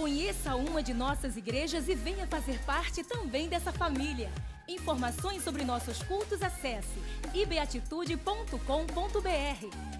Conheça uma de nossas igrejas e venha fazer parte também dessa família. Informações sobre nossos cultos acesse ibeatitude.com.br.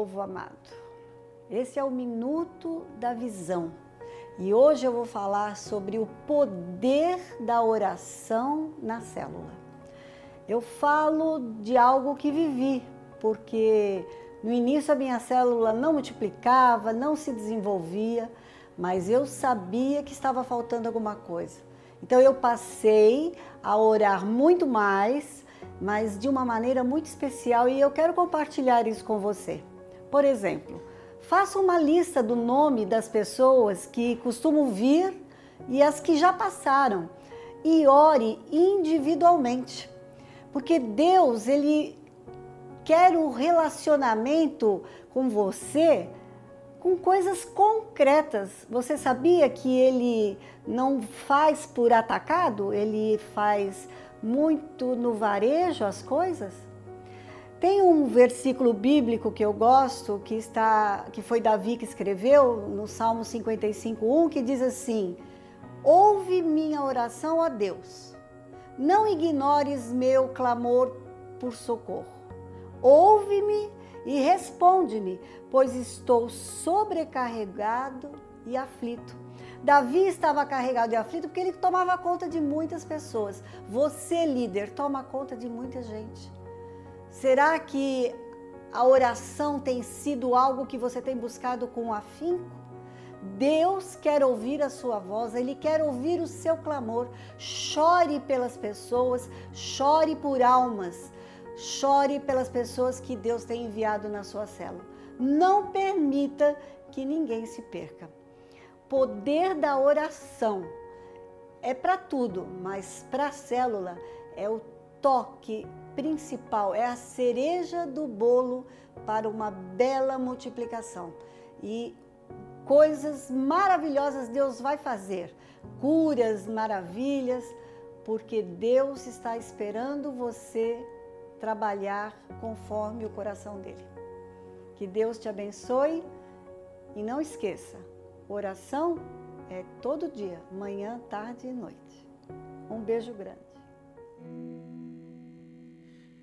Povo amado. Esse é o minuto da visão. E hoje eu vou falar sobre o poder da oração na célula. Eu falo de algo que vivi, porque no início a minha célula não multiplicava, não se desenvolvia, mas eu sabia que estava faltando alguma coisa. Então eu passei a orar muito mais, mas de uma maneira muito especial e eu quero compartilhar isso com você. Por exemplo, faça uma lista do nome das pessoas que costumam vir e as que já passaram e ore individualmente. Porque Deus, ele quer um relacionamento com você com coisas concretas. Você sabia que ele não faz por atacado? Ele faz muito no varejo as coisas? Tem um versículo bíblico que eu gosto, que está que foi Davi que escreveu no Salmo 55:1, que diz assim: Ouve minha oração a Deus. Não ignores meu clamor por socorro. Ouve-me e responde-me, pois estou sobrecarregado e aflito. Davi estava carregado e aflito porque ele tomava conta de muitas pessoas. Você, líder, toma conta de muita gente. Será que a oração tem sido algo que você tem buscado com afinco? Deus quer ouvir a sua voz, Ele quer ouvir o seu clamor. Chore pelas pessoas, chore por almas, chore pelas pessoas que Deus tem enviado na sua célula. Não permita que ninguém se perca. Poder da oração é para tudo, mas para a célula é o toque principal, é a cereja do bolo para uma bela multiplicação. E coisas maravilhosas Deus vai fazer, curas, maravilhas, porque Deus está esperando você trabalhar conforme o coração dele. Que Deus te abençoe e não esqueça, oração é todo dia, manhã, tarde e noite. Um beijo grande.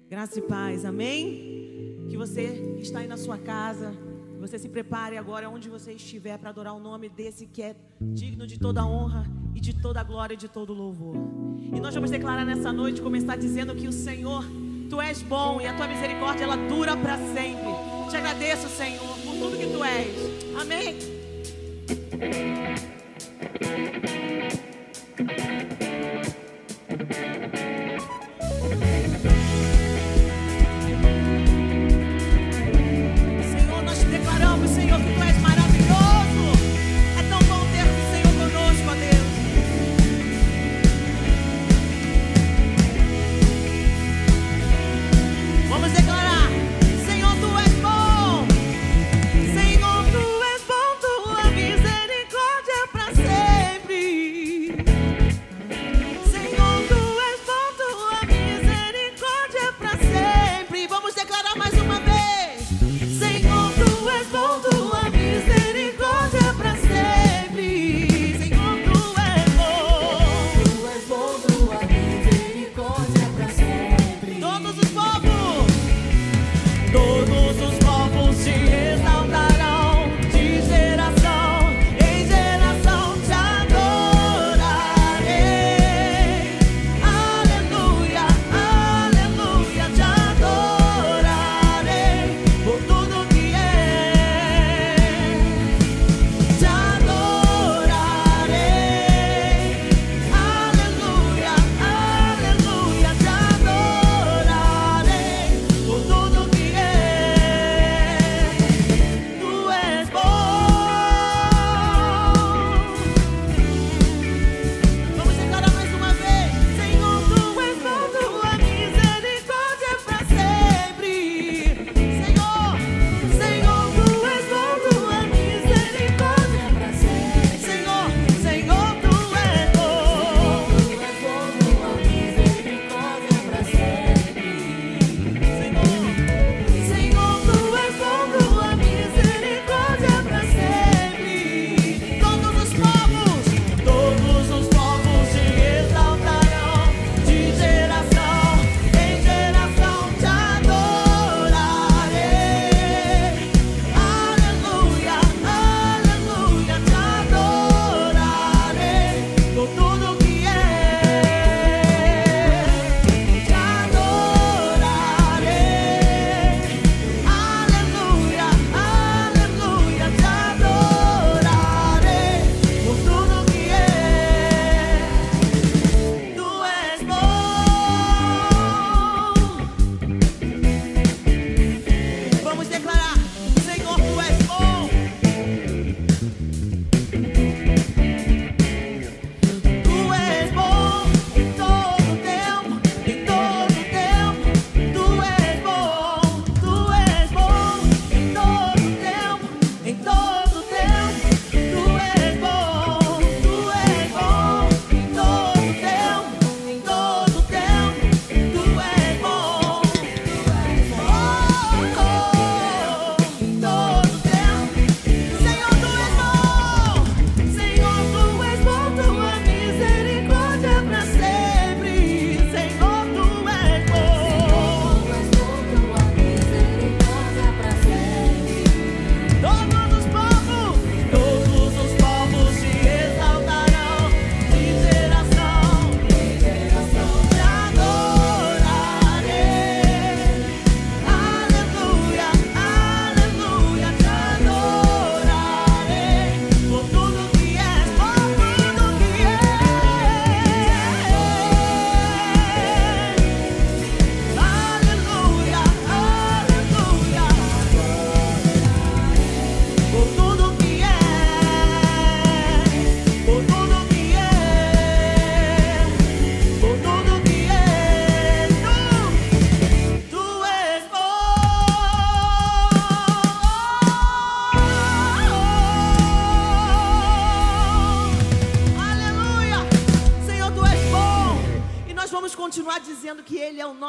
Graça e paz, amém? Que você está aí na sua casa, você se prepare agora onde você estiver para adorar o nome desse que é digno de toda honra e de toda glória e de todo louvor. E nós vamos declarar nessa noite, começar dizendo que o Senhor, tu és bom e a tua misericórdia ela dura para sempre. Te agradeço, Senhor, por tudo que tu és. Amém.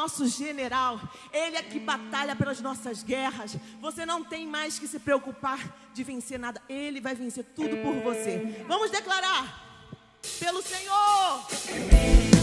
Nosso general, Ele é que batalha pelas nossas guerras. Você não tem mais que se preocupar de vencer nada, Ele vai vencer tudo por você. Vamos declarar pelo Senhor.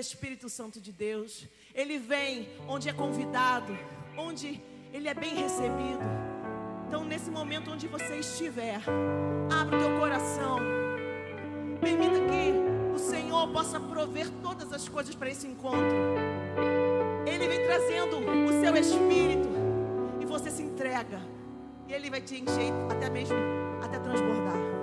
Espírito Santo de Deus. Ele vem onde é convidado, onde ele é bem recebido. Então, nesse momento onde você estiver, abra o teu coração. Permita que o Senhor possa prover todas as coisas para esse encontro. Ele vem trazendo o seu espírito e você se entrega. E ele vai te encher até mesmo até transbordar.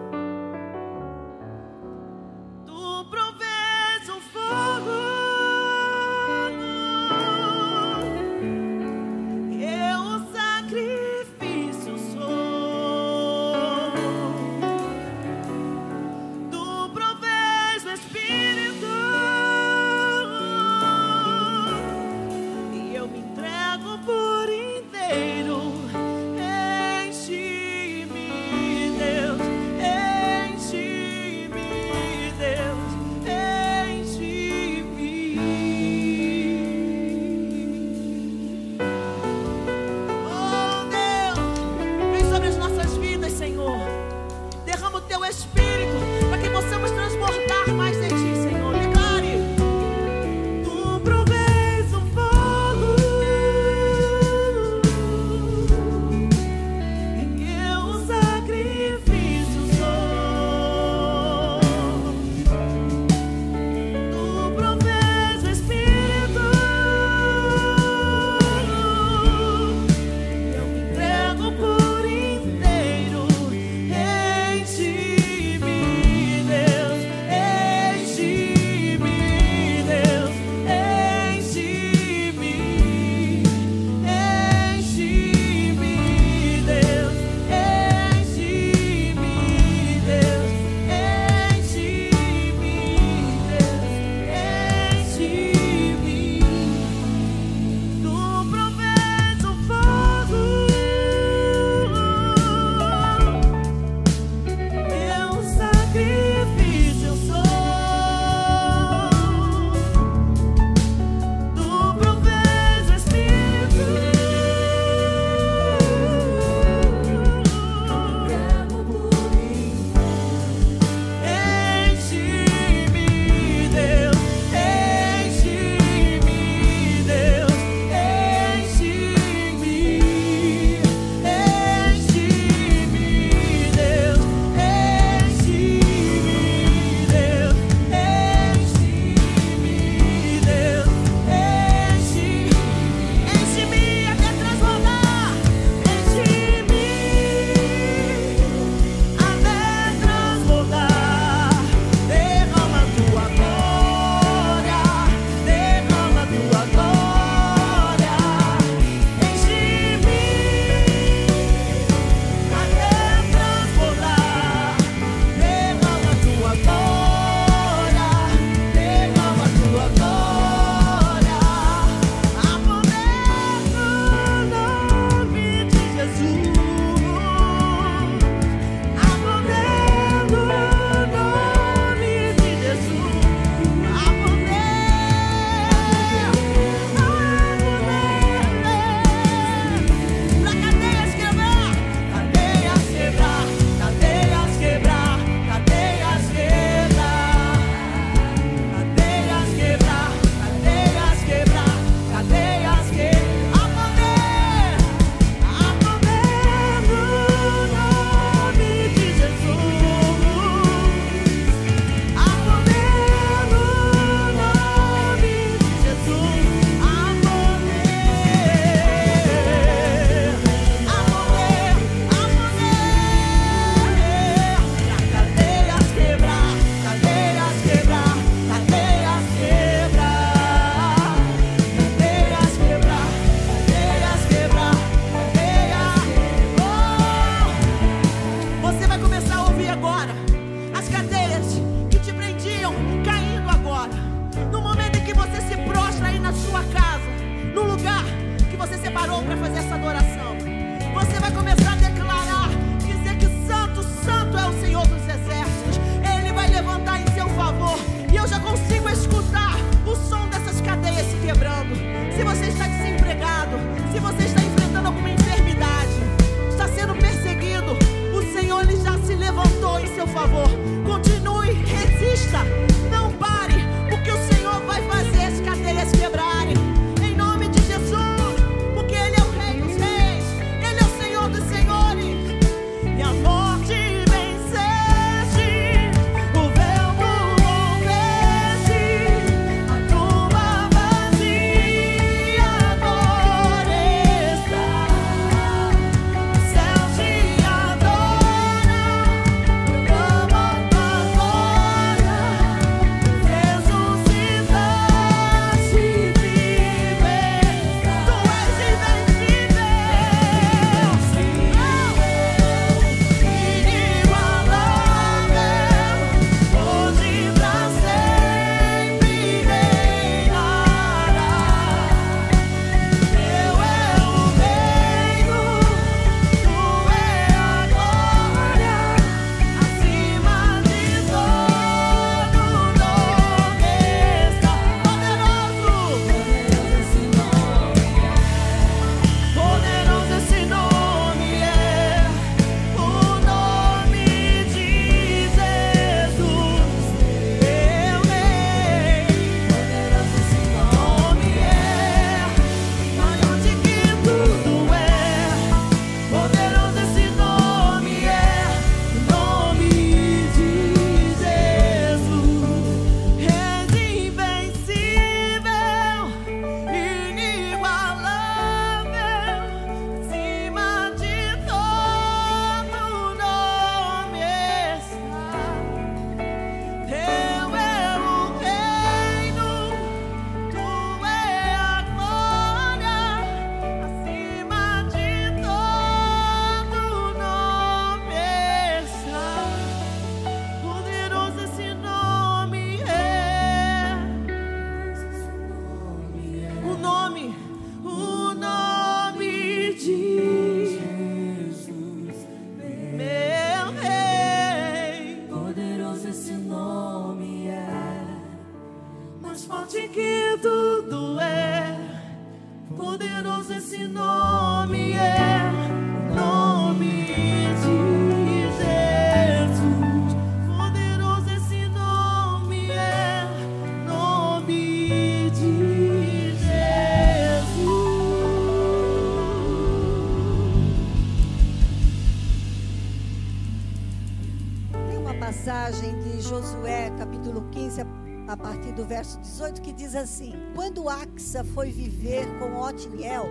Passagem de Josué, capítulo 15, a- partir do verso 18, que diz assim: Quando Axa foi viver com Otniel,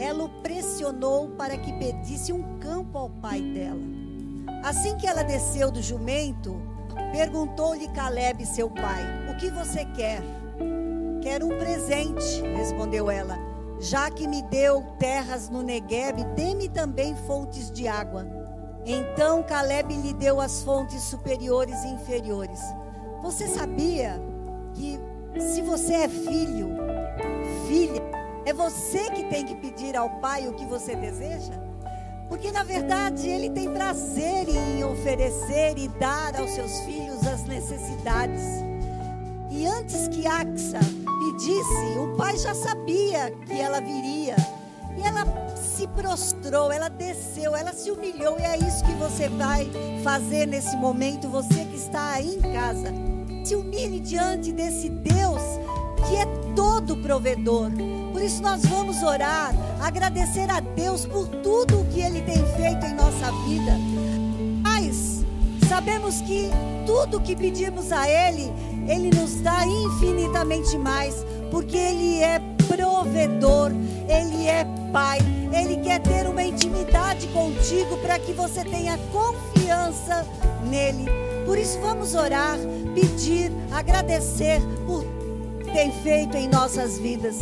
ela o pressionou para que pedisse um campo ao pai dela. Assim que ela desceu do jumento, perguntou-lhe Caleb, seu pai: O que você quer? Quero um presente, respondeu ela. Já que me deu terras no Negueb, dê-me também fontes de água. Então Caleb lhe deu as fontes superiores e inferiores. Você sabia que se você é filho, filha, é você que tem que pedir ao pai o que você deseja? Porque na verdade ele tem prazer em oferecer e dar aos seus filhos as necessidades. E antes que Axa pedisse, o pai já sabia que ela viria. E ela se prostrou, ela desceu, ela se humilhou. E é isso que você vai fazer nesse momento, você que está aí em casa. Se humilhe diante desse Deus que é todo provedor. Por isso nós vamos orar, agradecer a Deus por tudo o que Ele tem feito em nossa vida. Mas sabemos que tudo que pedimos a Ele, Ele nos dá infinitamente mais, porque Ele é provedor, Ele é Pai, Ele quer ter uma intimidade contigo para que você tenha confiança nele. Por isso vamos orar, pedir, agradecer por que tem feito em nossas vidas.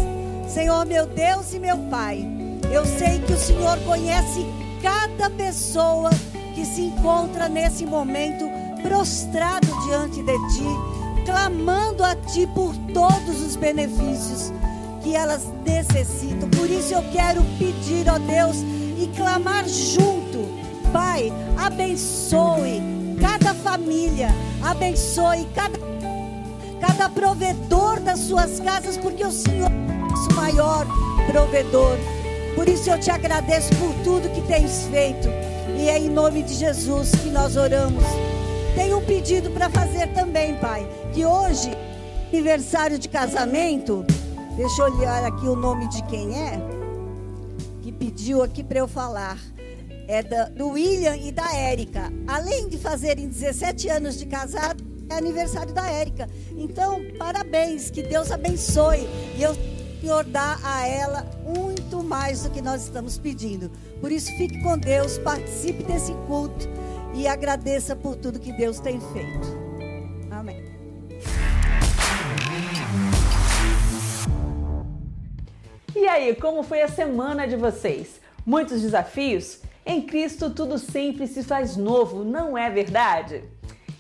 Senhor, meu Deus e meu Pai, eu sei que o Senhor conhece cada pessoa que se encontra nesse momento prostrado diante de Ti, clamando a Ti por todos os benefícios que elas necessitam. Por isso eu quero pedir, ó Deus, e clamar junto. Pai, abençoe cada família, abençoe cada, cada provedor das suas casas, porque o Senhor nosso maior provedor. Por isso eu te agradeço por tudo que tens feito. E é em nome de Jesus que nós oramos. Tem um pedido para fazer também, Pai. Que hoje, aniversário de casamento, deixa eu olhar aqui o nome de quem é, que pediu aqui para eu falar. É da, do William e da Érica. Além de fazerem 17 anos de casado, é aniversário da Érica. Então, parabéns, que Deus abençoe. E eu Senhor dá a ela muito mais do que nós estamos pedindo. Por isso, fique com Deus, participe desse culto e agradeça por tudo que Deus tem feito. Amém. E aí, como foi a semana de vocês? Muitos desafios? Em Cristo tudo sempre se faz novo, não é verdade?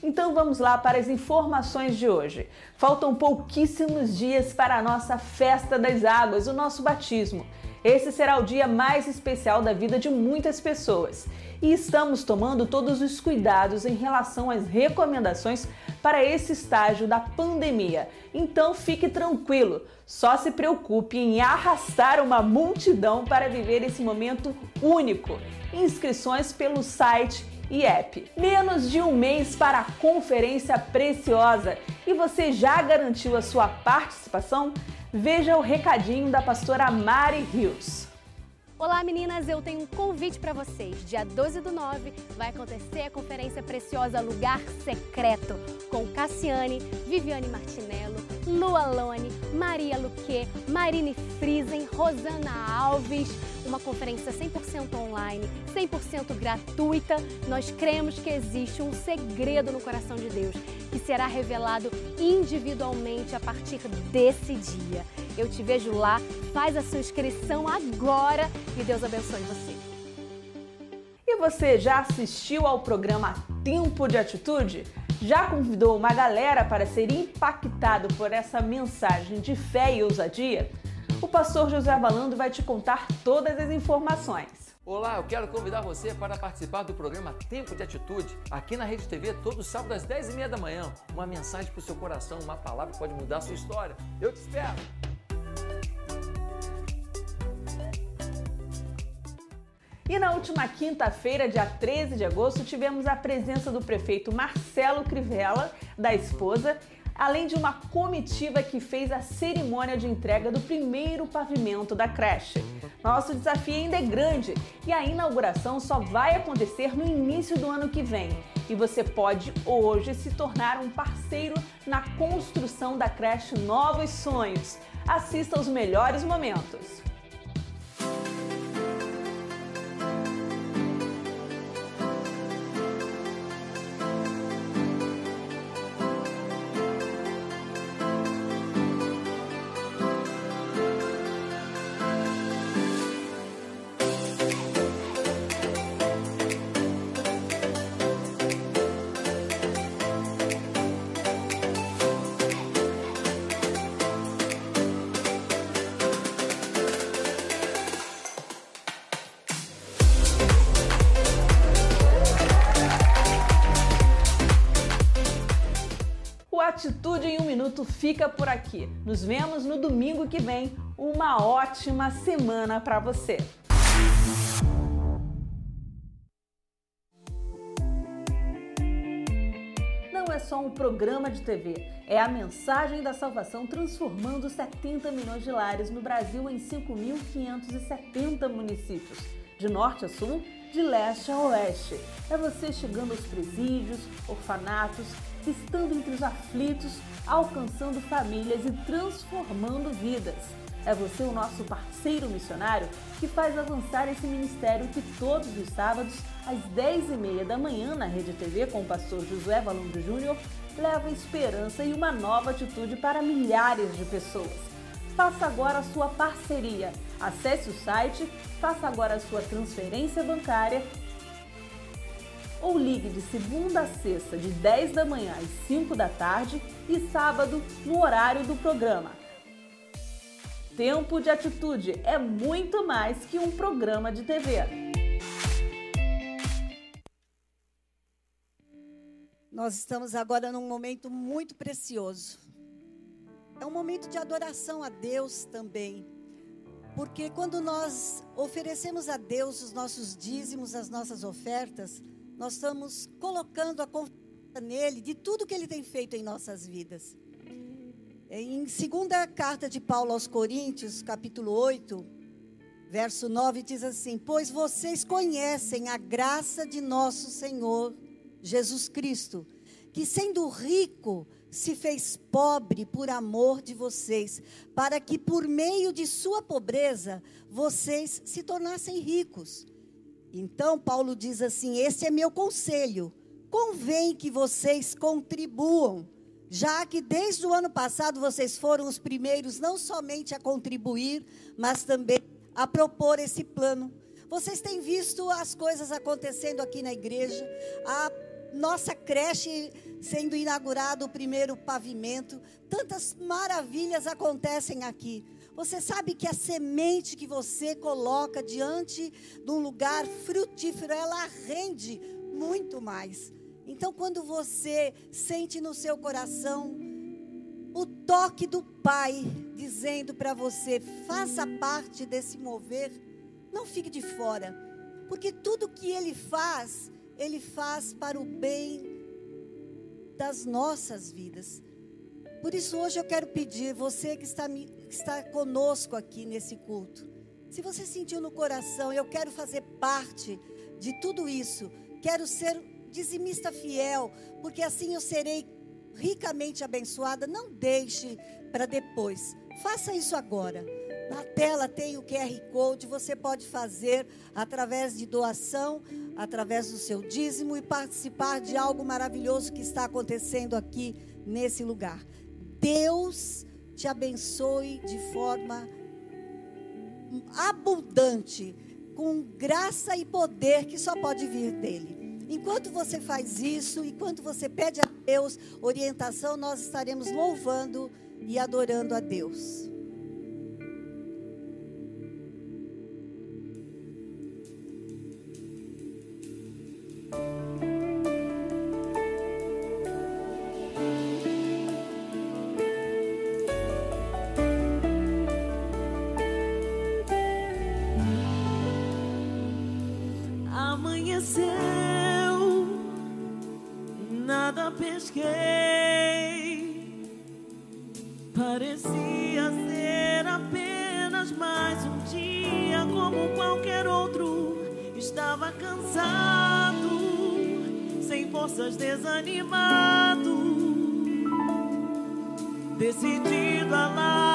Então vamos lá para as informações de hoje. Faltam pouquíssimos dias para a nossa festa das águas, o nosso batismo. Esse será o dia mais especial da vida de muitas pessoas e estamos tomando todos os cuidados em relação às recomendações para esse estágio da pandemia. Então fique tranquilo, só se preocupe em arrastar uma multidão para viver esse momento único. Inscrições pelo site e app. Menos de um mês para a conferência preciosa e você já garantiu a sua participação? Veja o recadinho da pastora Mari Rios. Olá meninas, eu tenho um convite para vocês. Dia 12 do 9 vai acontecer a conferência preciosa Lugar Secreto com Cassiane, Viviane Martinello, Lu Alone, Maria Luque, Marine Friesen, Rosana Alves. Uma conferência 100% online, 100% gratuita. Nós cremos que existe um segredo no coração de Deus que será revelado individualmente a partir desse dia. Eu te vejo lá, faz a sua inscrição agora e Deus abençoe você. E você já assistiu ao programa Tempo de Atitude? Já convidou uma galera para ser impactado por essa mensagem de fé e ousadia? O pastor José Valando vai te contar todas as informações. Olá, eu quero convidar você para participar do programa Tempo de Atitude, aqui na Rede TV, todo sábado às 10h30 da manhã. Uma mensagem para o seu coração, uma palavra que pode mudar a sua história. Eu te espero! E na última quinta-feira, dia 13 de agosto, tivemos a presença do prefeito Marcelo Crivella, da esposa, além de uma comitiva que fez a cerimônia de entrega do primeiro pavimento da creche. Nosso desafio ainda é grande e a inauguração só vai acontecer no início do ano que vem. E você pode hoje se tornar um parceiro na construção da creche Novos Sonhos. Assista aos melhores momentos. Fica por aqui. Nos vemos no domingo que vem. Uma ótima semana para você. Não é só um programa de TV, é a mensagem da salvação transformando 70 milhões de lares no Brasil em 5.570 municípios, de norte a sul, de leste a oeste. É você chegando aos presídios, orfanatos, estando entre os aflitos, alcançando famílias e transformando vidas. É você o nosso parceiro missionário que faz avançar esse ministério que todos os sábados, às 10h30 da manhã, na Rede TV, com o pastor Josué Valando Júnior, leva esperança e uma nova atitude para milhares de pessoas. Faça agora a sua parceria. Acesse o site, faça agora a sua transferência bancária ou ligue de segunda a sexta, de 10 da manhã às 5 da tarde e sábado no horário do programa. Tempo de Atitude é muito mais que um programa de TV. Nós estamos agora num momento muito precioso. É um momento de adoração a Deus também. Porque quando nós oferecemos a Deus os nossos dízimos, as nossas ofertas, nós estamos colocando a confiança nele de tudo que ele tem feito em nossas vidas. Em segunda carta de Paulo aos Coríntios, capítulo 8, verso 9, diz assim: Pois vocês conhecem a graça de nosso Senhor Jesus Cristo, que sendo rico, se fez pobre por amor de vocês, para que por meio de sua pobreza vocês se tornassem ricos. Então, Paulo diz assim: Este é meu conselho. Convém que vocês contribuam, já que desde o ano passado vocês foram os primeiros não somente a contribuir, mas também a propor esse plano. Vocês têm visto as coisas acontecendo aqui na igreja, a nossa creche sendo inaugurado o primeiro pavimento, tantas maravilhas acontecem aqui. Você sabe que a semente que você coloca diante de um lugar frutífero, ela rende muito mais. Então, quando você sente no seu coração o toque do Pai dizendo para você: faça parte desse mover, não fique de fora, porque tudo que Ele faz ele faz para o bem das nossas vidas. Por isso, hoje eu quero pedir, você que está, que está conosco aqui nesse culto, se você sentiu no coração, eu quero fazer parte de tudo isso, quero ser dizimista fiel, porque assim eu serei ricamente abençoada, não deixe para depois, faça isso agora. Na tela tem o QR Code, você pode fazer através de doação, através do seu dízimo e participar de algo maravilhoso que está acontecendo aqui nesse lugar. Deus te abençoe de forma abundante, com graça e poder que só pode vir dele. Enquanto você faz isso, enquanto você pede a Deus orientação, nós estaremos louvando e adorando a Deus. Oh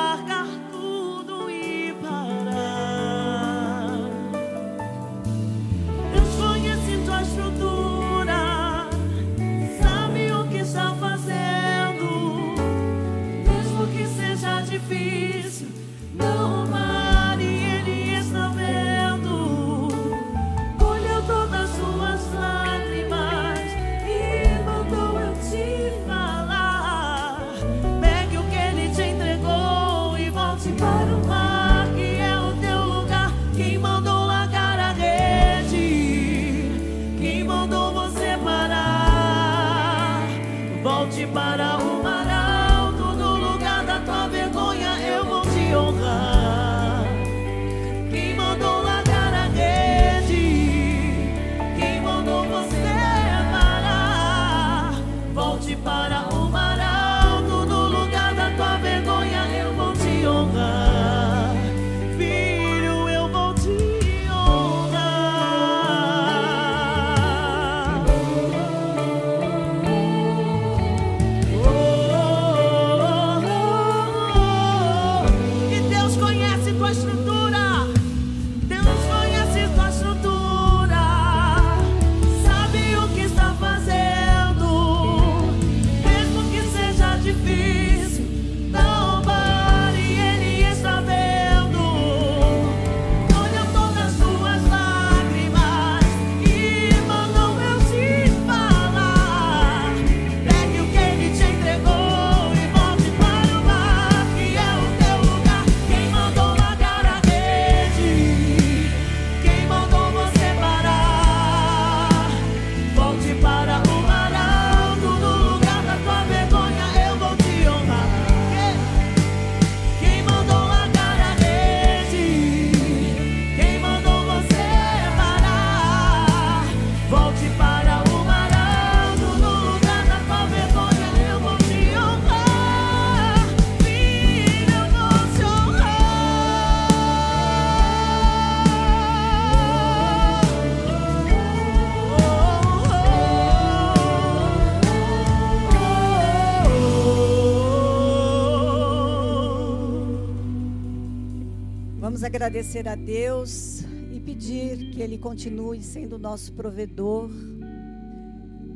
agradecer a Deus e pedir que Ele continue sendo nosso provedor.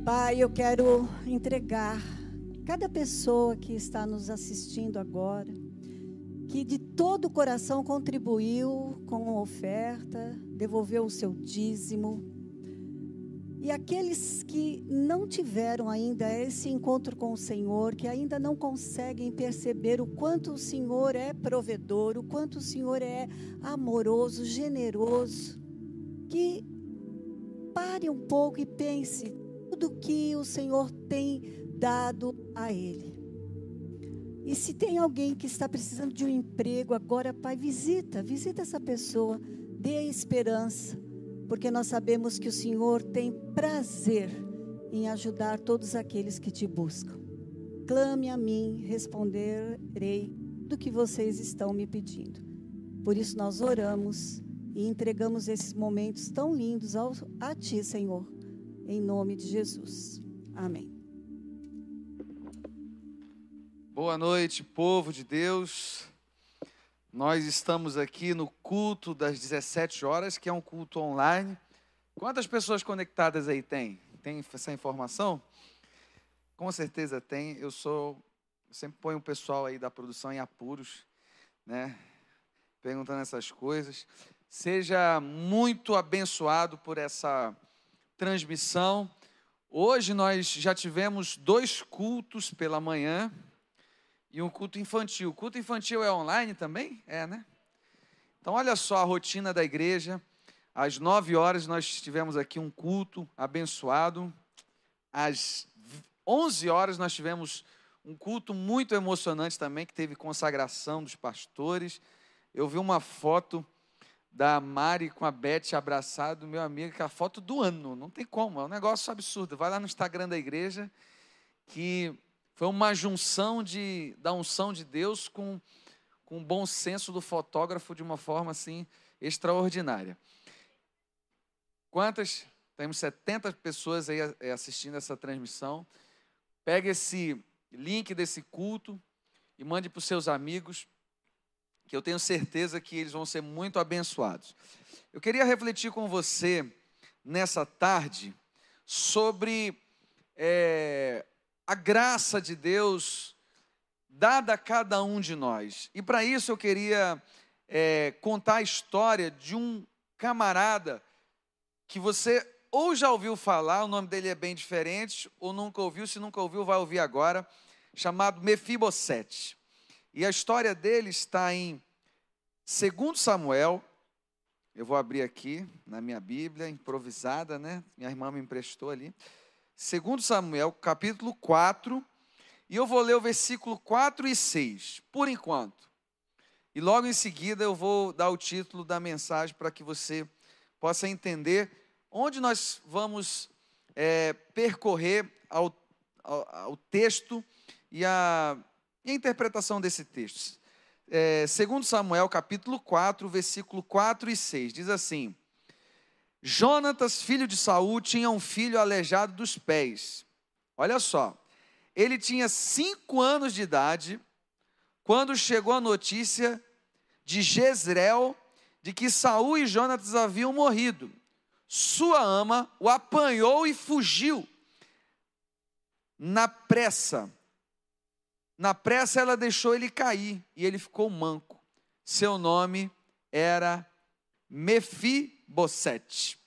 Pai, eu quero entregar cada pessoa que está nos assistindo agora, que de todo o coração contribuiu com a oferta, devolveu o seu dízimo e aqueles que não tiveram ainda esse encontro com o Senhor, que ainda não conseguem perceber o quanto o Senhor é provedor, o quanto o Senhor é amoroso, generoso, que pare um pouco e pense tudo que o Senhor tem dado a ele. E se tem alguém que está precisando de um emprego agora, Pai, visita, visita essa pessoa, dê esperança porque nós sabemos que o Senhor tem prazer em ajudar todos aqueles que te buscam. Clame a mim, responderei do que vocês estão me pedindo. Por isso nós oramos e entregamos esses momentos tão lindos ao, a Ti, Senhor, em nome de Jesus. Amém. Boa noite, povo de Deus. Nós estamos aqui no culto das 17 horas, que é um culto online. Quantas pessoas conectadas aí tem? Tem essa informação? Com certeza tem. Eu sou eu sempre ponho o pessoal aí da produção em apuros, né? Perguntando essas coisas. Seja muito abençoado por essa transmissão. Hoje nós já tivemos dois cultos pela manhã e um culto infantil. O culto infantil é online também? É, né? Então, olha só a rotina da igreja. Às nove horas nós tivemos aqui um culto abençoado. Às onze horas nós tivemos um culto muito emocionante também, que teve consagração dos pastores. Eu vi uma foto da Mari com a Beth abraçado, meu amigo, que é a foto do ano. Não tem como, é um negócio absurdo. Vai lá no Instagram da igreja, que foi uma junção de, da unção de Deus com, com o bom senso do fotógrafo de uma forma assim extraordinária. Quantas? Temos 70 pessoas aí eh, assistindo essa transmissão. Pega esse link desse culto e mande para os seus amigos, que eu tenho certeza que eles vão ser muito abençoados. Eu queria refletir com você nessa tarde sobre é, a graça de Deus dada a cada um de nós. E para isso eu queria é, contar a história de um camarada que você ou já ouviu falar, o nome dele é bem diferente, ou nunca ouviu, se nunca ouviu, vai ouvir agora, chamado Mefibosete. E a história dele está em 2 Samuel, eu vou abrir aqui na minha Bíblia, improvisada, né? Minha irmã me emprestou ali. Segundo Samuel, capítulo 4, e eu vou ler o versículo 4 e 6, por enquanto. E logo em seguida eu vou dar o título da mensagem para que você possa entender onde nós vamos é, percorrer ao, ao, ao, texto e a, e a, interpretação desse texto. É, segundo Samuel, capítulo 4, versículo 4 e 6, diz assim... Jonatas, filho de Saul, tinha um filho aleijado dos pés. Olha só, ele tinha cinco anos de idade quando chegou a notícia de Jezreel de que Saul e Jonatas haviam morrido. Sua ama o apanhou e fugiu. Na pressa, na pressa ela deixou ele cair e ele ficou manco. Seu nome era Mefi Bosete.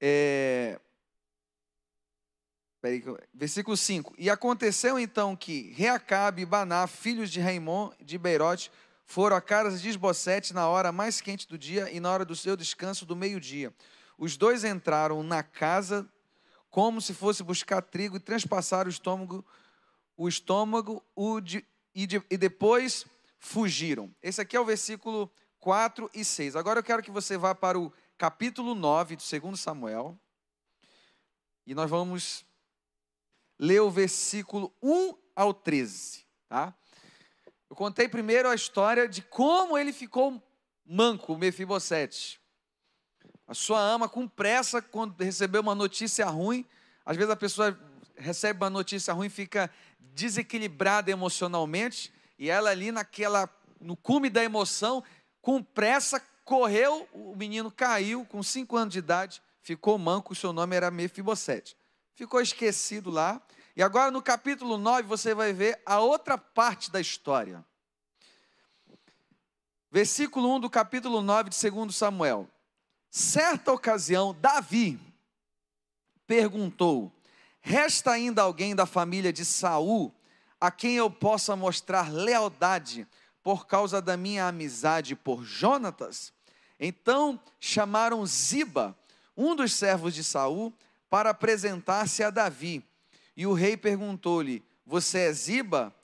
É, peraí, versículo 5. E aconteceu então que Reacabe e Baná, filhos de Raimon de Beirote, foram à casa de Esbocete na hora mais quente do dia e na hora do seu descanso do meio-dia. Os dois entraram na casa como se fosse buscar trigo e transpassaram o estômago, o estômago o de, e, de, e depois fugiram. Esse aqui é o versículo 4 e 6. Agora eu quero que você vá para o capítulo 9 de 2 Samuel. E nós vamos ler o versículo 1 ao 13, tá? Eu contei primeiro a história de como ele ficou manco, o Mefibosete. A sua ama com pressa quando recebeu uma notícia ruim, às vezes a pessoa recebe uma notícia ruim, fica desequilibrada emocionalmente, e ela ali naquela no cume da emoção, com pressa, correu, o menino caiu com cinco anos de idade, ficou manco, seu nome era Mefibosete. Ficou esquecido lá. E agora no capítulo 9 você vai ver a outra parte da história. Versículo 1 do capítulo 9 de 2 Samuel. Certa ocasião, Davi perguntou: Resta ainda alguém da família de Saul a quem eu possa mostrar lealdade por causa da minha amizade por Jonatas? Então chamaram Ziba, um dos servos de Saul, para apresentar-se a Davi. E o rei perguntou-lhe: Você é Ziba?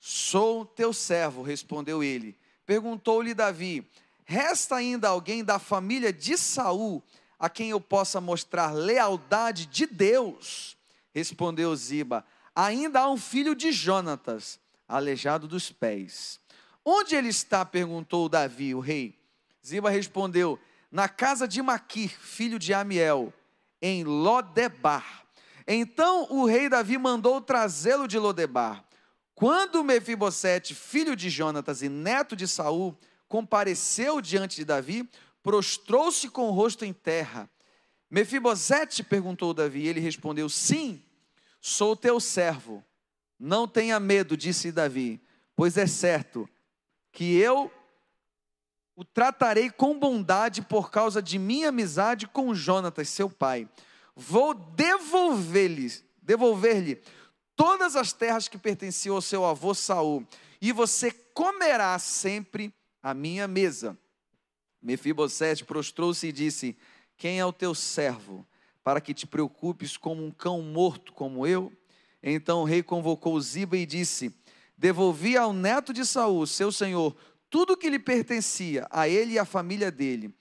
Sou teu servo, respondeu ele. Perguntou-lhe Davi: Resta ainda alguém da família de Saul a quem eu possa mostrar lealdade de Deus? Respondeu Ziba: Ainda há um filho de Jonatas, aleijado dos pés. Onde ele está? perguntou Davi, o rei. Ziba respondeu: Na casa de Maquir, filho de Amiel, em Lodebar. Então o rei Davi mandou trazê-lo de Lodebar. Quando Mefibosete, filho de Jonatas e neto de Saul, compareceu diante de Davi, prostrou-se com o rosto em terra. Mefibosete perguntou Davi, ele respondeu: Sim, Sou teu servo, não tenha medo, disse Davi, pois é certo que eu o tratarei com bondade por causa de minha amizade com Jonatas, seu pai. Vou devolver-lhe, devolver-lhe todas as terras que pertenciam ao seu avô Saul, e você comerá sempre a minha mesa. Mefibosete prostrou-se e disse: Quem é o teu servo? para que te preocupes como um cão morto como eu? Então o rei convocou Ziba e disse: Devolvi ao neto de Saul, seu senhor, tudo que lhe pertencia, a ele e à família dele.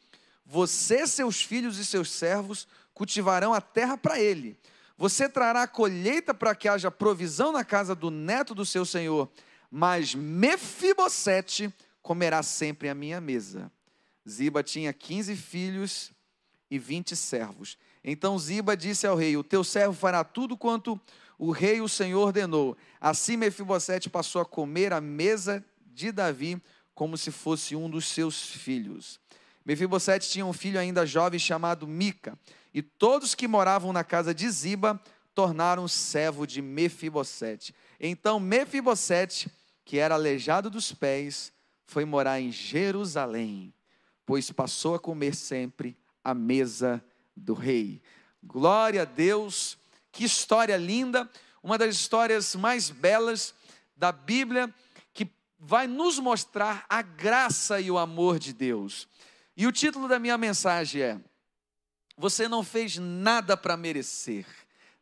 Você, seus filhos e seus servos cultivarão a terra para ele. Você trará a colheita para que haja provisão na casa do neto do seu senhor, mas Mefibosete comerá sempre a minha mesa. Ziba tinha quinze filhos e vinte servos. Então Ziba disse ao rei: O teu servo fará tudo quanto o rei, o Senhor, ordenou. Assim Mefibosete passou a comer à mesa de Davi, como se fosse um dos seus filhos. Mefibosete tinha um filho ainda jovem chamado Mica, e todos que moravam na casa de Ziba tornaram servo de Mefibosete. Então Mefibosete, que era aleijado dos pés, foi morar em Jerusalém, pois passou a comer sempre à mesa do rei. Glória a Deus, que história linda, uma das histórias mais belas da Bíblia, que vai nos mostrar a graça e o amor de Deus. E o título da minha mensagem é: Você não fez nada para merecer,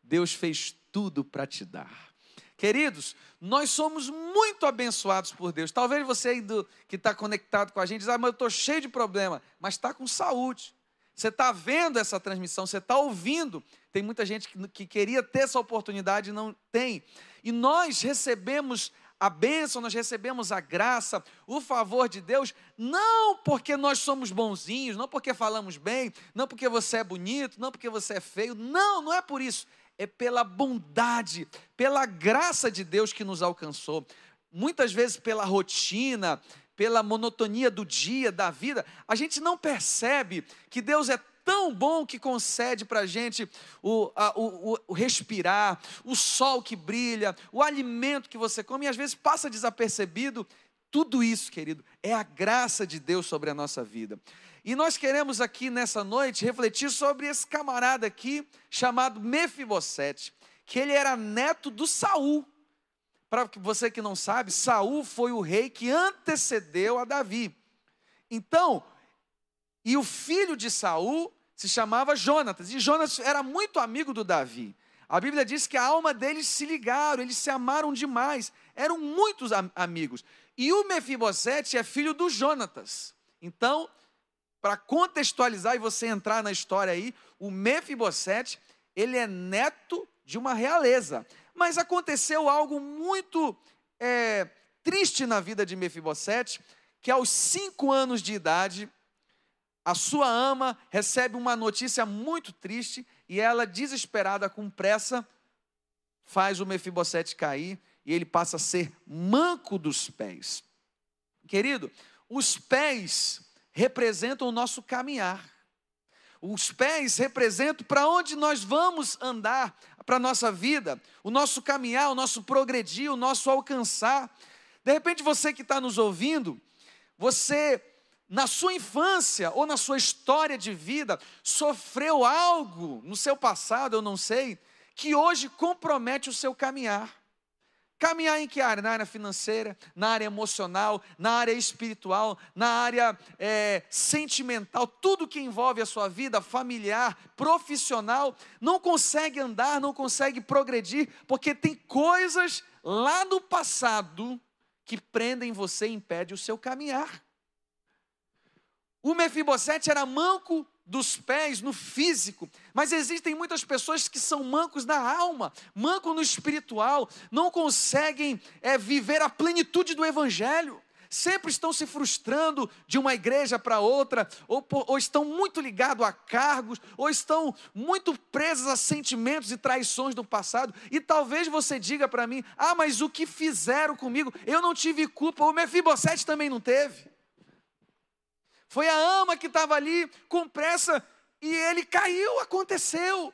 Deus fez tudo para te dar. Queridos, nós somos muito abençoados por Deus. Talvez você aí do, que está conectado com a gente diz, ah, mas eu estou cheio de problema, mas está com saúde. Você está vendo essa transmissão, você está ouvindo. Tem muita gente que, que queria ter essa oportunidade e não tem. E nós recebemos a bênção, nós recebemos a graça, o favor de Deus, não porque nós somos bonzinhos, não porque falamos bem, não porque você é bonito, não porque você é feio, não, não é por isso, é pela bondade, pela graça de Deus que nos alcançou. Muitas vezes pela rotina, pela monotonia do dia, da vida, a gente não percebe que Deus é tão bom que concede para a gente o, o, o, respirar, o sol que brilha, o alimento que você come, e às vezes passa desapercebido. Tudo isso, querido, é a graça de Deus sobre a nossa vida. E nós queremos aqui nessa noite refletir sobre esse camarada aqui, chamado Mefibosete, que ele era neto do Saul. Para você que não sabe, Saul foi o rei que antecedeu a Davi. Então, e o filho de Saul se chamava Jonatas, e Jonatas era muito amigo do Davi. A Bíblia diz que a alma deles se ligaram, eles se amaram demais, eram muitos am amigos. E o Mefibosete é filho do Jonatas. Então, para contextualizar e você entrar na história aí, o Mefibosete, ele é neto de uma realeza. Mas aconteceu algo muito é, triste na vida de Mefibosete, que aos cinco anos de idade, a sua ama recebe uma notícia muito triste e ela, desesperada, com pressa, faz o Mefibosete cair e ele passa a ser manco dos pés. Querido, os pés representam o nosso caminhar. Os pés representam para onde nós vamos andar para a nossa vida, o nosso caminhar, o nosso progredir, o nosso alcançar. De repente, você que está nos ouvindo, você, na sua infância ou na sua história de vida, sofreu algo no seu passado, eu não sei, que hoje compromete o seu caminhar. Caminhar em que área? Na área financeira, na área emocional, na área espiritual, na área é, sentimental, tudo que envolve a sua vida familiar, profissional, não consegue andar, não consegue progredir, porque tem coisas lá no passado que prendem você e impedem o seu caminhar. O Mefibosete era manco dos pés no físico, mas existem muitas pessoas que são mancos na alma, manco no espiritual, não conseguem é, viver a plenitude do evangelho. Sempre estão se frustrando de uma igreja para outra, ou, ou estão muito ligados a cargos, ou estão muito presos a sentimentos e traições do passado. E talvez você diga para mim: ah, mas o que fizeram comigo? Eu não tive culpa, o Mefibosete também não teve. Foi a ama que estava ali com pressa e ele caiu, aconteceu.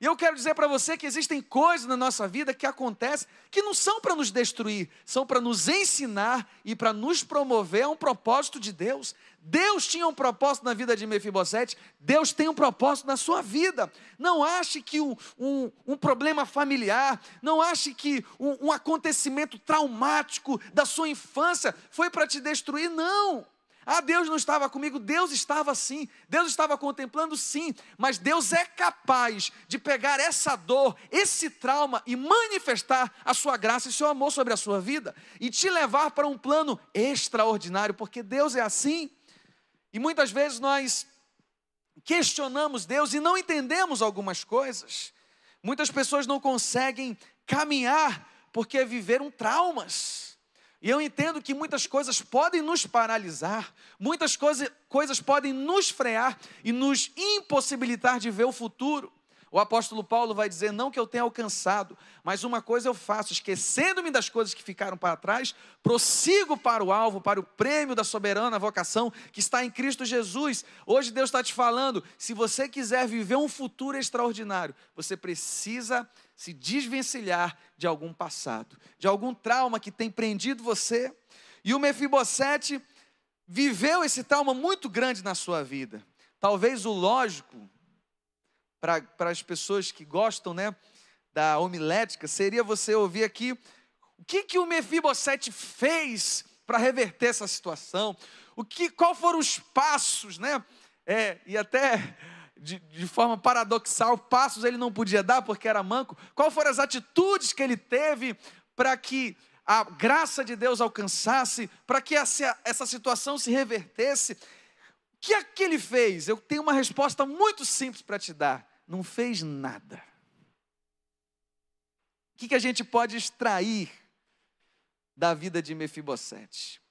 E eu quero dizer para você que existem coisas na nossa vida que acontecem que não são para nos destruir, são para nos ensinar e para nos promover a um propósito de Deus. Deus tinha um propósito na vida de Mefibosete, Deus tem um propósito na sua vida. Não ache que um, um, um problema familiar, não ache que um, um acontecimento traumático da sua infância foi para te destruir, não. Ah, Deus não estava comigo, Deus estava sim, Deus estava contemplando sim, mas Deus é capaz de pegar essa dor, esse trauma e manifestar a sua graça e seu amor sobre a sua vida e te levar para um plano extraordinário, porque Deus é assim. E muitas vezes nós questionamos Deus e não entendemos algumas coisas. Muitas pessoas não conseguem caminhar porque viveram traumas. E eu entendo que muitas coisas podem nos paralisar, muitas coisa, coisas podem nos frear e nos impossibilitar de ver o futuro. O apóstolo Paulo vai dizer: Não que eu tenha alcançado, mas uma coisa eu faço, esquecendo-me das coisas que ficaram para trás, prossigo para o alvo, para o prêmio da soberana vocação que está em Cristo Jesus. Hoje Deus está te falando: se você quiser viver um futuro extraordinário, você precisa se desvencilhar de algum passado, de algum trauma que tem prendido você. E o Mefibosete viveu esse trauma muito grande na sua vida. Talvez o lógico para as pessoas que gostam, né, da homilética seria você ouvir aqui o que que o Mefibosete fez para reverter essa situação? O que, qual foram os passos, né? É, e até de, de, forma paradoxal, passos ele não podia dar porque era manco. Qual foram as atitudes que ele teve para que a graça de Deus alcançasse, para que essa, essa situação se revertesse? O que é que ele fez? Eu tenho uma resposta muito simples para te dar. Não fez nada. O que, que a gente pode extrair da vida de Mefibosete?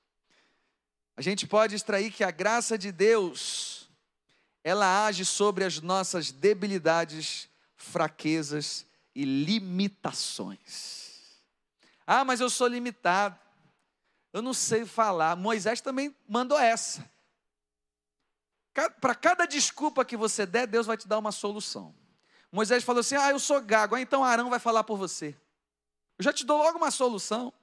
A gente pode extrair que a graça de Deus ela age sobre as nossas debilidades, fraquezas e limitações. Ah, mas eu sou limitado. Eu não sei falar. Moisés também mandou essa. Para cada desculpa que você der, Deus vai te dar uma solução. Moisés falou assim: Ah, eu sou gago, ah, então Arão vai falar por você. Eu já te dou logo uma solução.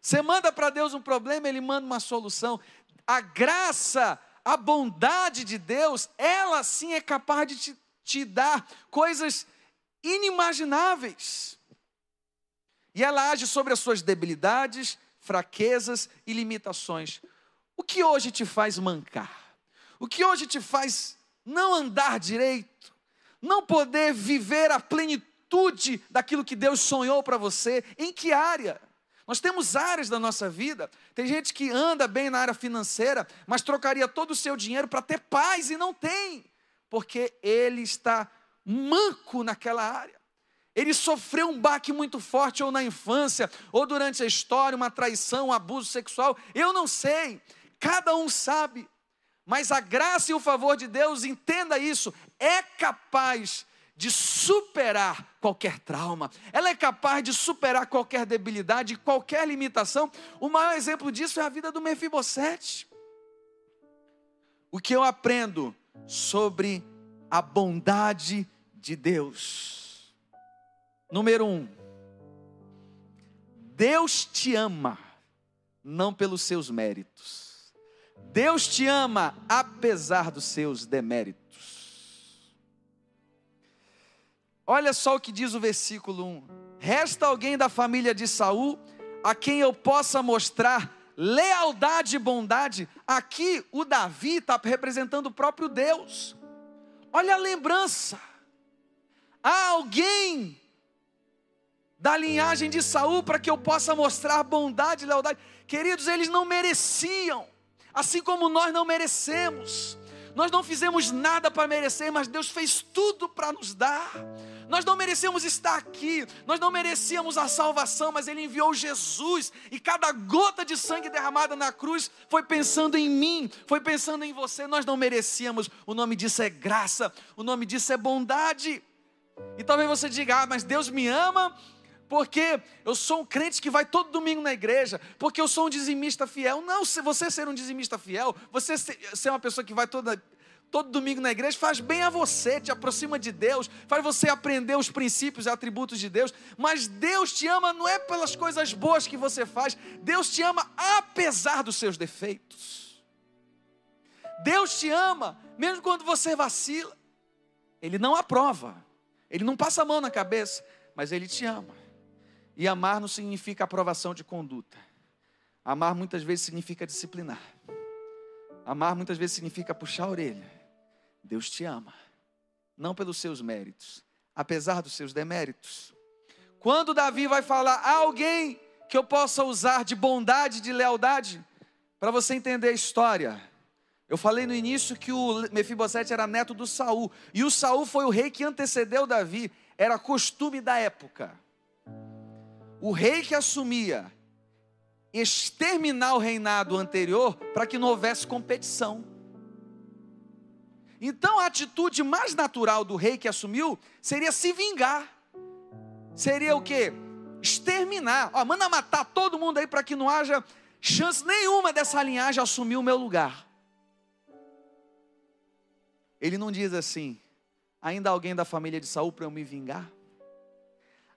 Você manda para Deus um problema, ele manda uma solução. A graça a bondade de Deus, ela sim é capaz de te, te dar coisas inimagináveis. E ela age sobre as suas debilidades, fraquezas e limitações. O que hoje te faz mancar? O que hoje te faz não andar direito? Não poder viver a plenitude daquilo que Deus sonhou para você? Em que área? Nós temos áreas da nossa vida. Tem gente que anda bem na área financeira, mas trocaria todo o seu dinheiro para ter paz e não tem, porque ele está manco naquela área. Ele sofreu um baque muito forte, ou na infância, ou durante a história, uma traição, um abuso sexual. Eu não sei, cada um sabe. Mas a graça e o favor de Deus, entenda isso, é capaz de superar qualquer trauma, ela é capaz de superar qualquer debilidade, qualquer limitação. O maior exemplo disso é a vida do Mefibosete. O que eu aprendo sobre a bondade de Deus? Número um, Deus te ama, não pelos seus méritos. Deus te ama apesar dos seus deméritos. Olha só o que diz o versículo 1. Resta alguém da família de Saul a quem eu possa mostrar lealdade e bondade. Aqui o Davi está representando o próprio Deus. Olha a lembrança. Há alguém da linhagem de Saul para que eu possa mostrar bondade e lealdade. Queridos, eles não mereciam, assim como nós não merecemos. Nós não fizemos nada para merecer, mas Deus fez tudo para nos dar. Nós não merecemos estar aqui, nós não merecíamos a salvação, mas Ele enviou Jesus, e cada gota de sangue derramada na cruz foi pensando em mim, foi pensando em você. Nós não merecíamos, o nome disso é graça, o nome disso é bondade. E talvez você diga, ah, mas Deus me ama, porque eu sou um crente que vai todo domingo na igreja, porque eu sou um dizimista fiel. Não, se você ser um dizimista fiel, você ser uma pessoa que vai toda todo domingo na igreja, faz bem a você, te aproxima de Deus, faz você aprender os princípios e atributos de Deus. Mas Deus te ama não é pelas coisas boas que você faz, Deus te ama apesar dos seus defeitos. Deus te ama mesmo quando você vacila. Ele não aprova, ele não passa a mão na cabeça, mas ele te ama. E amar não significa aprovação de conduta. Amar muitas vezes significa disciplinar. Amar muitas vezes significa puxar a orelha. Deus te ama, não pelos seus méritos, apesar dos seus deméritos. Quando Davi vai falar a alguém que eu possa usar de bondade, de lealdade, para você entender a história. Eu falei no início que o Mefibosete era neto do Saul, e o Saul foi o rei que antecedeu Davi, era costume da época. O rei que assumia exterminar o reinado anterior para que não houvesse competição. Então a atitude mais natural do rei que assumiu seria se vingar. Seria o que? Exterminar. Ó, manda matar todo mundo aí para que não haja chance nenhuma dessa linhagem assumir o meu lugar. Ele não diz assim: ainda alguém da família de Saul para eu me vingar?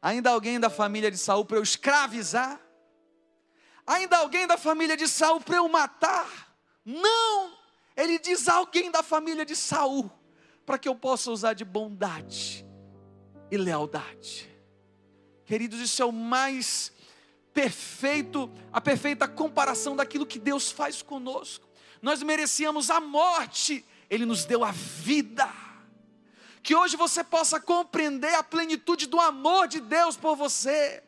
Ainda alguém da família de Saul para eu escravizar? Ainda alguém da família de Saul para eu matar? Não! Ele diz alguém da família de Saul, para que eu possa usar de bondade e lealdade. Queridos, isso é o mais perfeito, a perfeita comparação daquilo que Deus faz conosco. Nós merecíamos a morte, Ele nos deu a vida. Que hoje você possa compreender a plenitude do amor de Deus por você.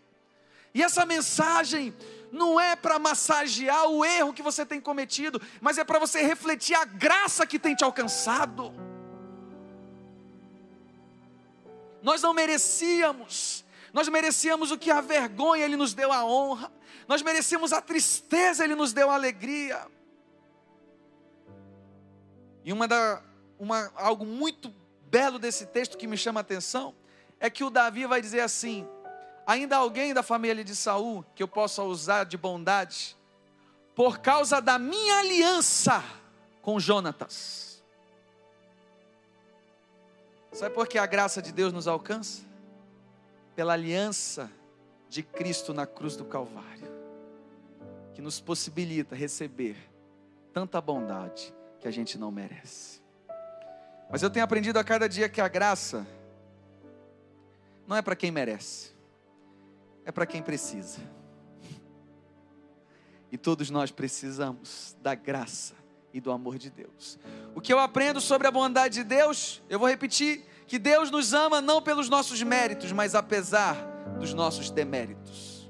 E essa mensagem não é para massagear o erro que você tem cometido, mas é para você refletir a graça que tem te alcançado. Nós não merecíamos, nós merecíamos o que a vergonha, Ele nos deu a honra, nós merecíamos a tristeza, Ele nos deu a alegria. E uma da, uma, algo muito belo desse texto que me chama a atenção é que o Davi vai dizer assim: ainda alguém da família de Saul que eu possa usar de bondade, por causa da minha aliança com Jonatas. Sabe por que a graça de Deus nos alcança? Pela aliança de Cristo na cruz do Calvário, que nos possibilita receber tanta bondade que a gente não merece. Mas eu tenho aprendido a cada dia que a graça não é para quem merece é para quem precisa. E todos nós precisamos da graça e do amor de Deus. O que eu aprendo sobre a bondade de Deus, eu vou repetir: que Deus nos ama não pelos nossos méritos, mas apesar dos nossos deméritos.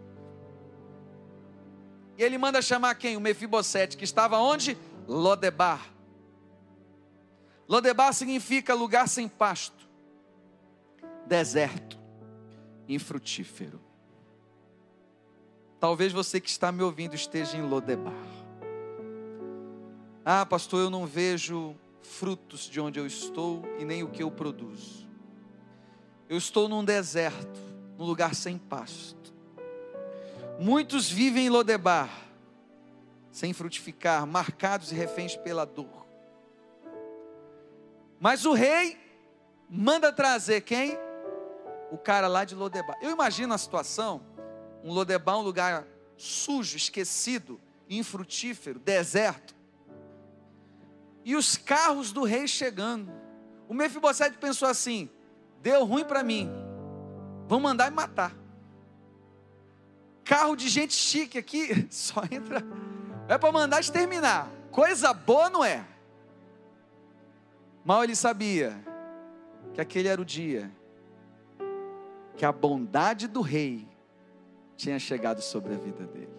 E ele manda chamar quem? O Mefibosete, que estava onde? Lodebar. Lodebar significa lugar sem pasto, deserto, infrutífero. Talvez você que está me ouvindo esteja em Lodebar. Ah, pastor, eu não vejo frutos de onde eu estou e nem o que eu produzo. Eu estou num deserto, num lugar sem pasto. Muitos vivem em Lodebar, sem frutificar, marcados e reféns pela dor. Mas o rei manda trazer quem? O cara lá de Lodebar. Eu imagino a situação, um Lodebar, um lugar sujo, esquecido, infrutífero, deserto. E os carros do rei chegando. O Mefibosete pensou assim: deu ruim para mim, vão mandar me matar. Carro de gente chique aqui, só entra. É para mandar exterminar. Coisa boa não é. Mal ele sabia que aquele era o dia que a bondade do rei tinha chegado sobre a vida dele.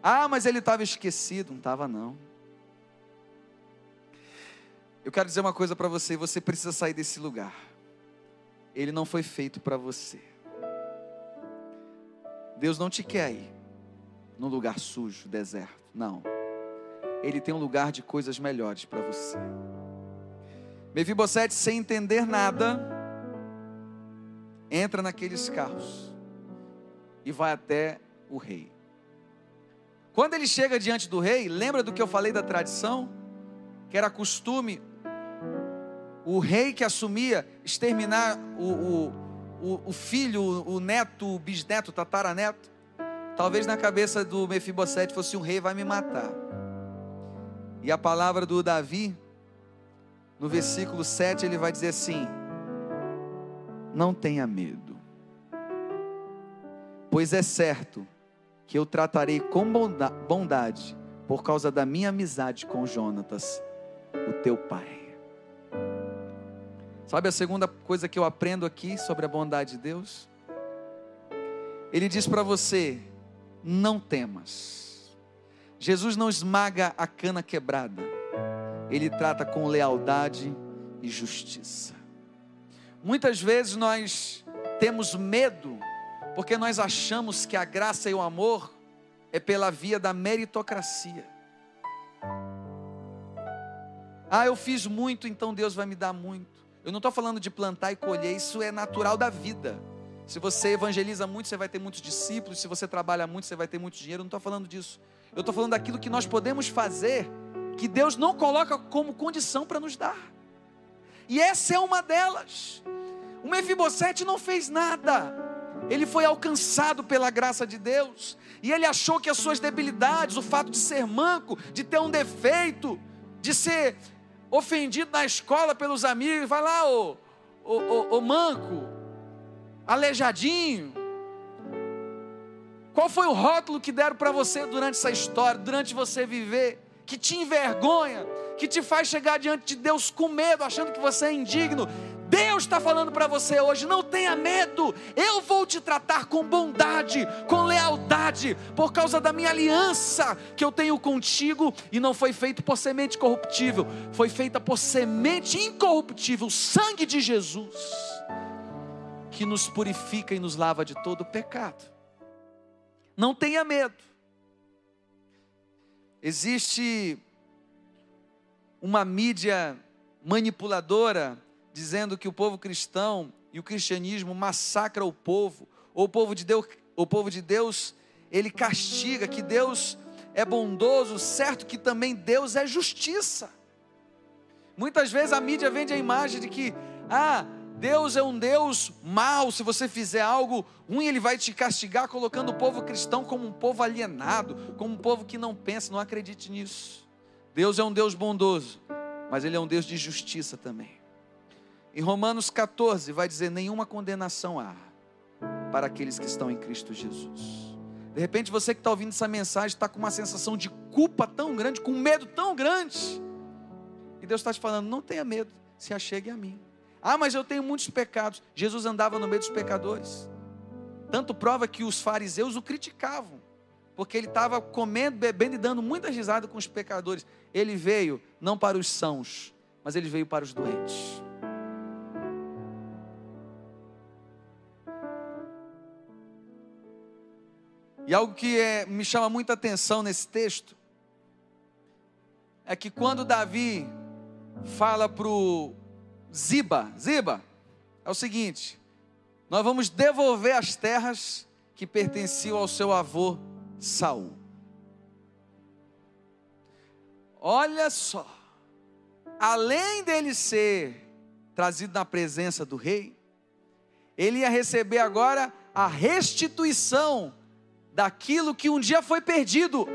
Ah, mas ele estava esquecido, não estava não. Eu quero dizer uma coisa para você, você precisa sair desse lugar. Ele não foi feito para você. Deus não te quer aí num lugar sujo, deserto. Não. Ele tem um lugar de coisas melhores para você. Mefibosete, sem entender nada, entra naqueles carros e vai até o rei. Quando ele chega diante do rei, lembra do que eu falei da tradição? Que era costume o rei que assumia exterminar o, o, o, filho, o neto, o bisneto, o tataraneto. Talvez na cabeça do Mefibosete fosse um rei vai me matar. E a palavra do Davi, no versículo 7, ele vai dizer assim: Não tenha medo, pois é certo que eu tratarei com bondade por causa da minha amizade com Jonatas, o teu pai. Sabe a segunda coisa que eu aprendo aqui sobre a bondade de Deus? Ele diz para você: não temas. Jesus não esmaga a cana quebrada, ele trata com lealdade e justiça. Muitas vezes nós temos medo, porque nós achamos que a graça e o amor é pela via da meritocracia. Ah, eu fiz muito, então Deus vai me dar muito. Eu não estou falando de plantar e colher, isso é natural da vida. Se você evangeliza muito, você vai ter muitos discípulos. Se você trabalha muito, você vai ter muito dinheiro. Eu não estou falando disso. Eu estou falando daquilo que nós podemos fazer, que Deus não coloca como condição para nos dar. E essa é uma delas. O Mefibosete não fez nada. Ele foi alcançado pela graça de Deus. E ele achou que as suas debilidades, o fato de ser manco, de ter um defeito, de ser ofendido na escola pelos amigos, vai lá, ô, ô, ô, ô manco, aleijadinho. Qual foi o rótulo que deram para você durante essa história, durante você viver, que te envergonha, que te faz chegar diante de Deus com medo, achando que você é indigno? Deus está falando para você hoje: não tenha medo, eu vou te tratar com bondade, com lealdade, por causa da minha aliança que eu tenho contigo, e não foi feito por semente corruptível, foi feita por semente incorruptível, o sangue de Jesus que nos purifica e nos lava de todo pecado. Não tenha medo. Existe uma mídia manipuladora dizendo que o povo cristão e o cristianismo massacra o povo, ou o povo de Deus, o povo de Deus, ele castiga, que Deus é bondoso, certo que também Deus é justiça. Muitas vezes a mídia vende a imagem de que, ah, Deus é um Deus mau, se você fizer algo ruim, Ele vai te castigar, colocando o povo cristão como um povo alienado, como um povo que não pensa, não acredite nisso. Deus é um Deus bondoso, mas Ele é um Deus de justiça também. Em Romanos 14 vai dizer: nenhuma condenação há para aqueles que estão em Cristo Jesus. De repente você que está ouvindo essa mensagem está com uma sensação de culpa tão grande, com medo tão grande. E Deus está te falando: não tenha medo, se achegue a mim. Ah, mas eu tenho muitos pecados. Jesus andava no meio dos pecadores. Tanto prova que os fariseus o criticavam, porque ele estava comendo, bebendo e dando muita risada com os pecadores. Ele veio não para os sãos, mas ele veio para os doentes. E algo que é, me chama muita atenção nesse texto é que quando Davi fala para o Ziba, Ziba, é o seguinte: Nós vamos devolver as terras que pertenciam ao seu avô Saul. Olha só, além dele ser trazido na presença do rei, ele ia receber agora a restituição daquilo que um dia foi perdido.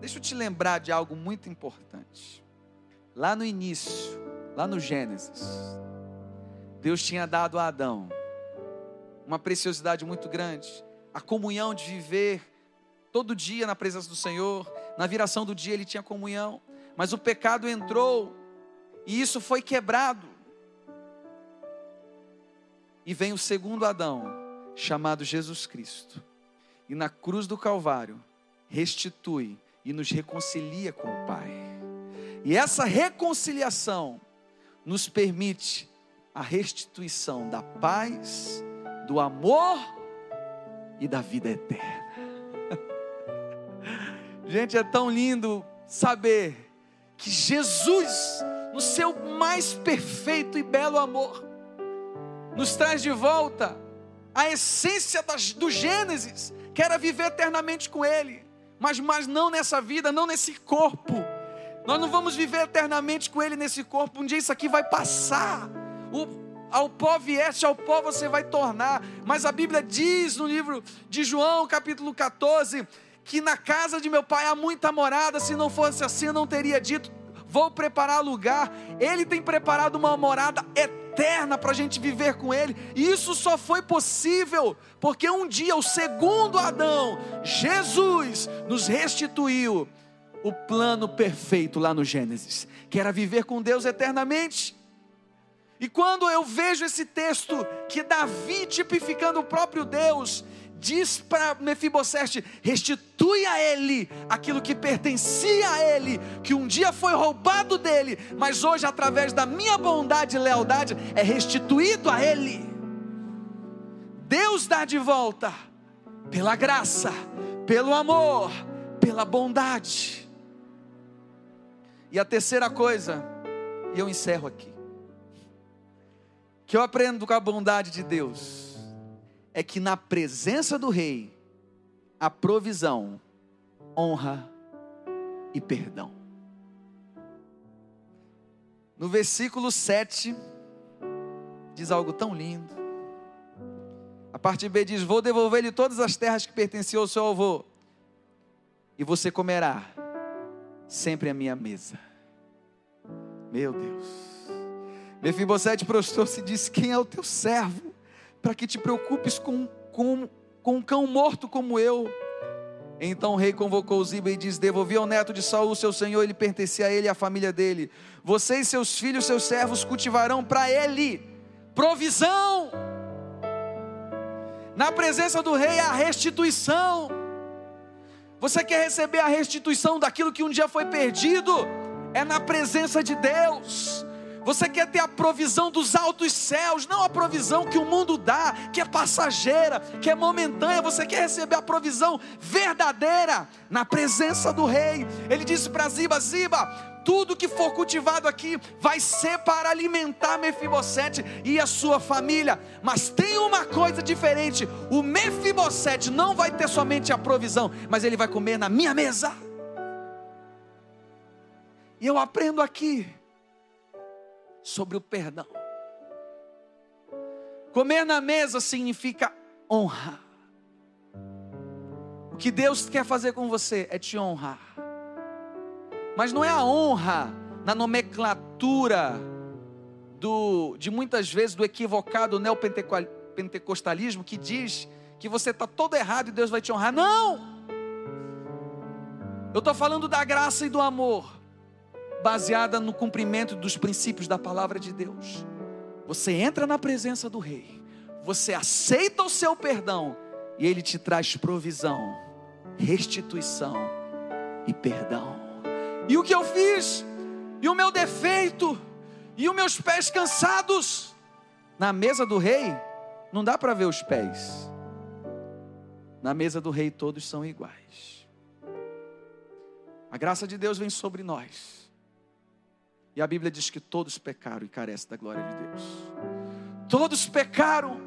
Deixa eu te lembrar de algo muito importante. Lá no início, lá no Gênesis, Deus tinha dado a Adão uma preciosidade muito grande, a comunhão de viver todo dia na presença do Senhor, na viração do dia ele tinha comunhão, mas o pecado entrou e isso foi quebrado. E vem o segundo Adão, chamado Jesus Cristo, e na cruz do Calvário restitui e nos reconcilia com o Pai. E essa reconciliação nos permite a restituição da paz, do amor e da vida eterna. Gente, é tão lindo saber que Jesus, no seu mais perfeito e belo amor, nos traz de volta a essência do Gênesis, que era viver eternamente com Ele, mas, mas não nessa vida, não nesse corpo. Nós não vamos viver eternamente com Ele nesse corpo, um dia isso aqui vai passar. O, ao pó vieste, ao pó você vai tornar. Mas a Bíblia diz no livro de João, capítulo 14, que na casa de meu pai há muita morada, se não fosse assim eu não teria dito, vou preparar lugar. Ele tem preparado uma morada eterna para a gente viver com Ele, e isso só foi possível porque um dia o segundo Adão, Jesus, nos restituiu o plano perfeito lá no Gênesis, que era viver com Deus eternamente. E quando eu vejo esse texto que Davi tipificando o próprio Deus, diz para Mefibosete: restitui a ele aquilo que pertencia a ele, que um dia foi roubado dele, mas hoje, através da minha bondade e lealdade, é restituído a ele. Deus dá de volta, pela graça, pelo amor, pela bondade. E a terceira coisa, e eu encerro aqui, que eu aprendo com a bondade de Deus é que na presença do rei há provisão, honra e perdão. No versículo 7 diz algo tão lindo. A parte B diz: Vou devolver-lhe todas as terras que pertenciam ao seu avô, e você comerá sempre a minha mesa. Meu Deus. Mefibosete prostrou-se e disse: Quem é o teu servo? para que te preocupes com, com, com um cão morto como eu. Então o rei convocou Ziba e diz: Devolvi ao neto de Saul, seu senhor, ele pertencia a ele e à família dele. Você e seus filhos, seus servos, cultivarão para ele provisão. Na presença do rei, a restituição. Você quer receber a restituição daquilo que um dia foi perdido? É na presença de Deus. Você quer ter a provisão dos altos céus, não a provisão que o mundo dá, que é passageira, que é momentânea. Você quer receber a provisão verdadeira na presença do rei. Ele disse para Ziba: Ziba, tudo que for cultivado aqui vai ser para alimentar Mefibosete e a sua família. Mas tem uma coisa diferente: o Mefibosete não vai ter somente a provisão, mas ele vai comer na minha mesa. E eu aprendo aqui sobre o perdão. Comer na mesa significa honra. O que Deus quer fazer com você é te honrar. Mas não é a honra na nomenclatura do, de muitas vezes do equivocado neopentecostalismo que diz que você está todo errado e Deus vai te honrar. Não! Eu estou falando da graça e do amor baseada no cumprimento dos princípios da palavra de Deus. Você entra na presença do Rei, você aceita o seu perdão e Ele te traz provisão, restituição e perdão. E o que eu fiz? E o meu defeito? E os meus pés cansados? Na mesa do Rei, não dá para ver os pés. Na mesa do Rei, todos são iguais. A graça de Deus vem sobre nós E a Bíblia diz que todos pecaram e carecem da glória de Deus. Todos pecaram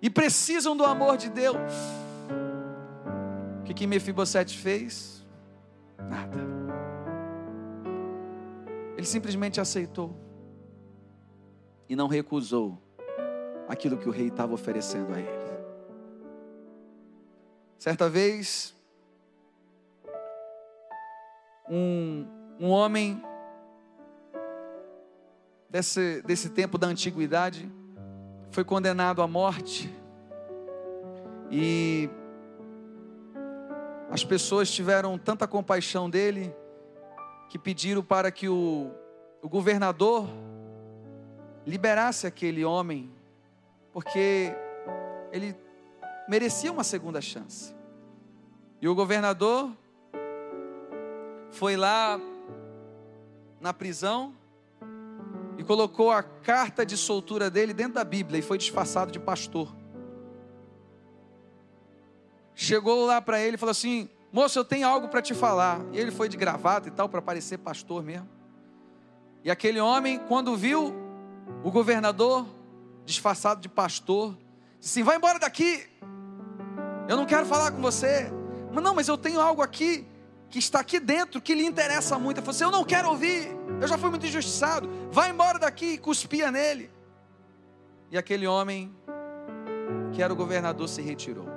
e precisam do amor de Deus. O que, que Mefibosete fez? Nada. Ele simplesmente aceitou e não recusou aquilo que o rei estava oferecendo a ele. Certa vez, um, um homem desse, desse tempo da antiguidade foi condenado à morte e as pessoas tiveram tanta compaixão dele que pediram para que o, o governador liberasse aquele homem, porque ele merecia uma segunda chance. E o governador foi lá na prisão e colocou a carta de soltura dele dentro da Bíblia e foi disfarçado de pastor. Chegou lá para ele e falou assim: Moço, eu tenho algo para te falar. E ele foi de gravata e tal, para parecer pastor mesmo. E aquele homem, quando viu o governador disfarçado de pastor, disse assim: Vai embora daqui. Eu não quero falar com você. Mas não, mas eu tenho algo aqui que está aqui dentro que lhe interessa muito. Ele falou assim: Eu não quero ouvir. Eu já fui muito injustiçado. Vai embora daqui e cuspia nele. E aquele homem, que era o governador, se retirou.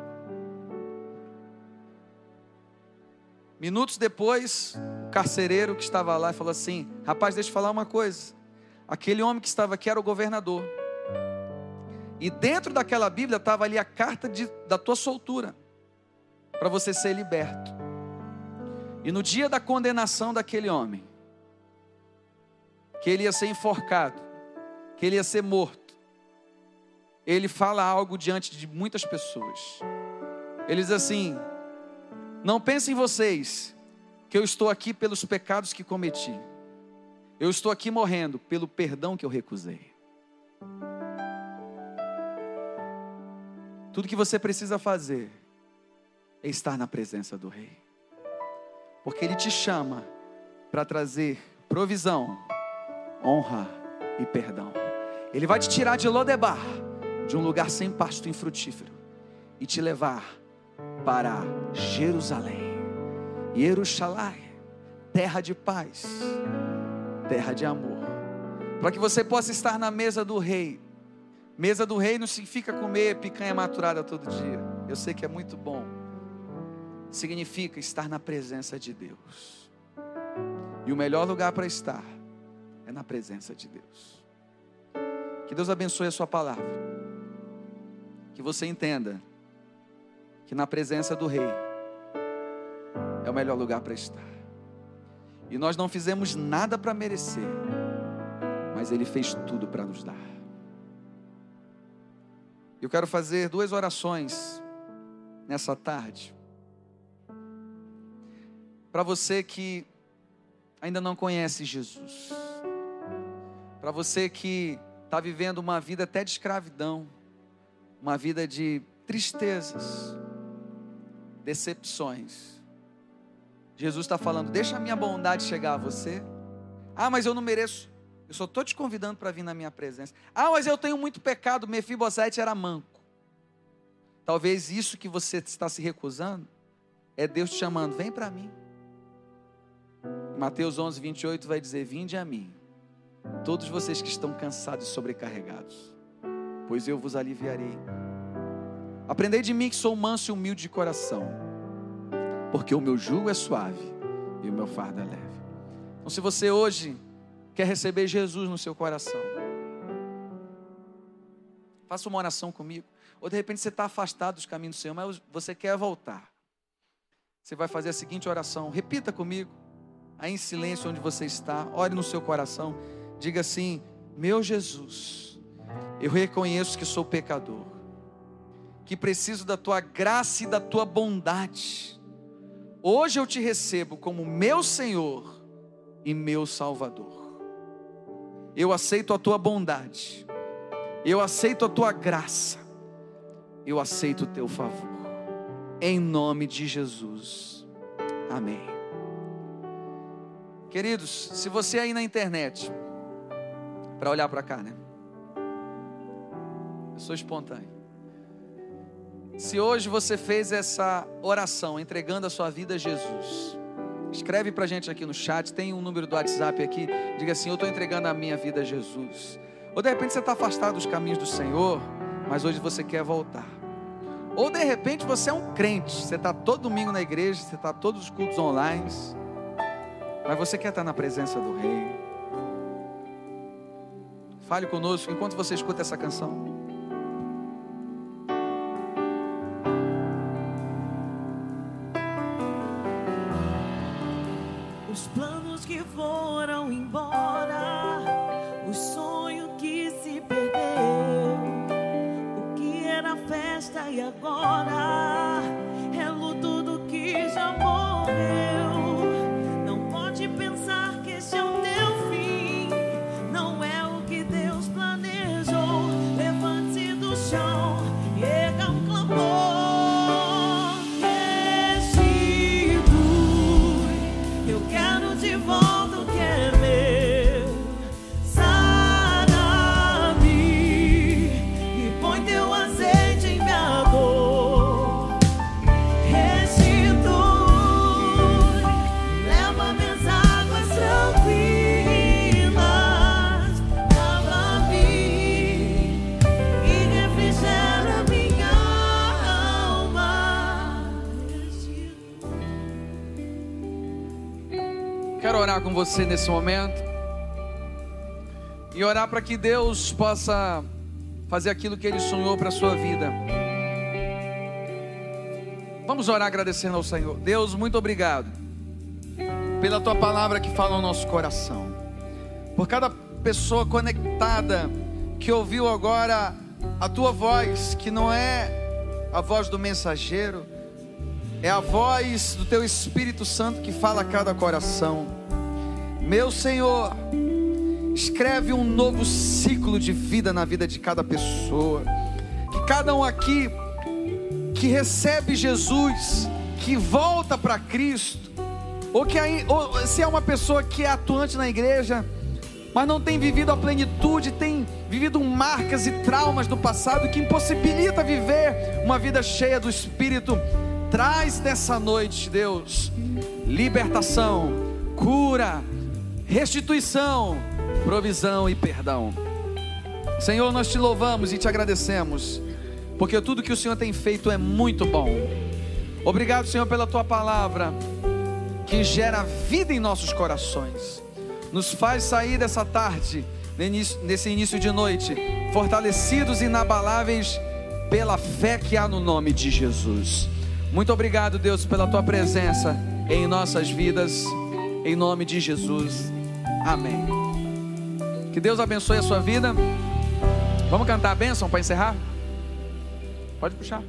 Minutos depois, o carcereiro que estava lá falou assim: Rapaz, deixa eu falar uma coisa. Aquele homem que estava aqui era o governador. E dentro daquela Bíblia estava ali a carta de, da tua soltura, para você ser liberto. E no dia da condenação daquele homem, que ele ia ser enforcado, que ele ia ser morto, ele fala algo diante de muitas pessoas. Ele diz assim: Não pensem vocês que eu estou aqui pelos pecados que cometi. Eu estou aqui morrendo pelo perdão que eu recusei. Tudo que você precisa fazer é estar na presença do Rei, porque Ele te chama para trazer provisão, honra e perdão. Ele vai te tirar de Lodebar, de um lugar sem pasto infrutífero, e te levar para Jerusalém, Jerusalém, terra de paz, terra de amor, para que você possa estar na mesa do Rei Mesa do rei não significa comer picanha maturada todo dia. Eu sei que é muito bom. Significa estar na presença de Deus. E o melhor lugar para estar é na presença de Deus. Que Deus abençoe a sua palavra. Que você entenda que na presença do rei é o melhor lugar para estar. E nós não fizemos nada para merecer, mas ele fez tudo para nos dar. Eu quero fazer duas orações nessa tarde. Para você que ainda não conhece Jesus. Para você que está vivendo uma vida até de escravidão, uma vida de tristezas, decepções. Jesus está falando: deixa a minha bondade chegar a você. Ah, mas eu não mereço. Eu só estou te convidando para vir na minha presença. Ah, mas eu tenho muito pecado. Mefibosete era manco. Talvez isso que você está se recusando é Deus te chamando, vem para mim. Mateus 11, 28 vai dizer: Vinde a mim, todos vocês que estão cansados e sobrecarregados, pois eu vos aliviarei. Aprendei de mim que sou manso e humilde de coração, porque o meu jugo é suave e o meu fardo é leve. Então, se você hoje quer receber Jesus no seu coração, faça uma oração comigo. Ou de repente você está afastado dos caminhos do Senhor, mas você quer voltar. Você vai fazer a seguinte oração. Repita comigo, aí em silêncio onde você está. Ore no seu coração. Diga assim: Meu Jesus, eu reconheço que sou pecador, que preciso da tua graça e da tua bondade. Hoje eu te recebo como meu Senhor e meu Salvador eu aceito a tua bondade, eu aceito a tua graça, eu aceito o teu favor, em nome de Jesus, amém. Queridos, se você aí na internet, para olhar para cá, né? Eu sou espontâneo. Se hoje você fez essa oração entregando a sua vida a Jesus, escreve para gente aqui no chat, tem um número do WhatsApp aqui, diga assim: Eu estou entregando a minha vida a Jesus. Ou de repente você está afastado dos caminhos do Senhor, mas hoje você quer voltar. Ou de repente você é um crente, você está todo domingo na igreja, você está todos os cultos online, mas você quer estar na presença do Rei. Fale conosco enquanto você escuta essa canção. Você nesse momento e orar para que Deus possa fazer aquilo que Ele sonhou para a sua vida. Vamos orar agradecendo ao Senhor. Deus, muito obrigado pela tua palavra que fala no nosso coração, por cada pessoa conectada que ouviu agora a tua voz, que não é a voz do mensageiro, é a voz do teu Espírito Santo que fala a cada coração. Meu Senhor, escreve um novo ciclo de vida na vida de cada pessoa. Que cada um aqui que recebe Jesus, que volta para Cristo, ou que aí, ou se é uma pessoa que é atuante na igreja, mas não tem vivido a plenitude, tem vivido marcas e traumas do passado que impossibilita viver uma vida cheia do Espírito. Traz nessa noite, Deus, libertação, cura, restituição, provisão e perdão. Senhor, nós te louvamos e te agradecemos, porque tudo que o Senhor tem feito é muito bom. Obrigado, Senhor, pela tua palavra que gera vida em nossos corações. Nos faz sair dessa tarde, nesse início de noite, fortalecidos e inabaláveis pela fé que há no nome de Jesus. Muito obrigado, Deus, pela tua presença em nossas vidas, em nome de Jesus. Amém. Que Deus abençoe a sua vida. Vamos cantar a bênção para encerrar? Pode puxar.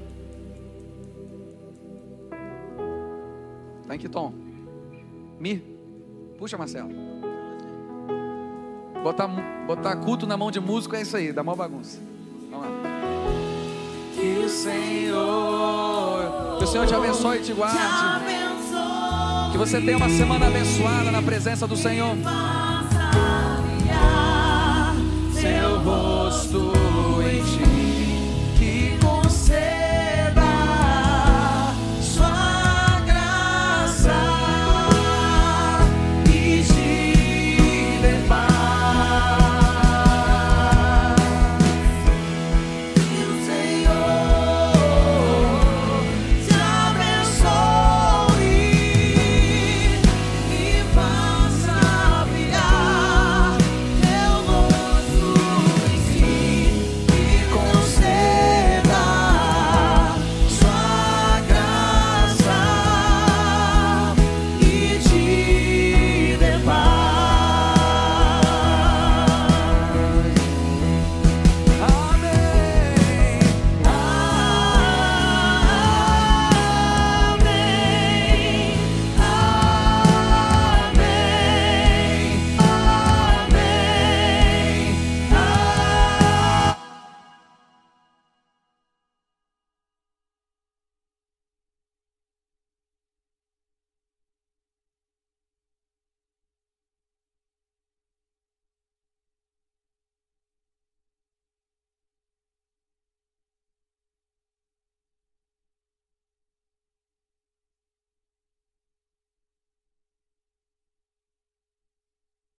Tá em que tom? Mi. Puxa, Marcelo. Botar, botar culto na mão de músico é isso aí, dá uma bagunça. Vamos lá. Que o Senhor, que o Senhor te abençoe e te guarde. Que você tenha uma semana abençoada na presença do Senhor. Seu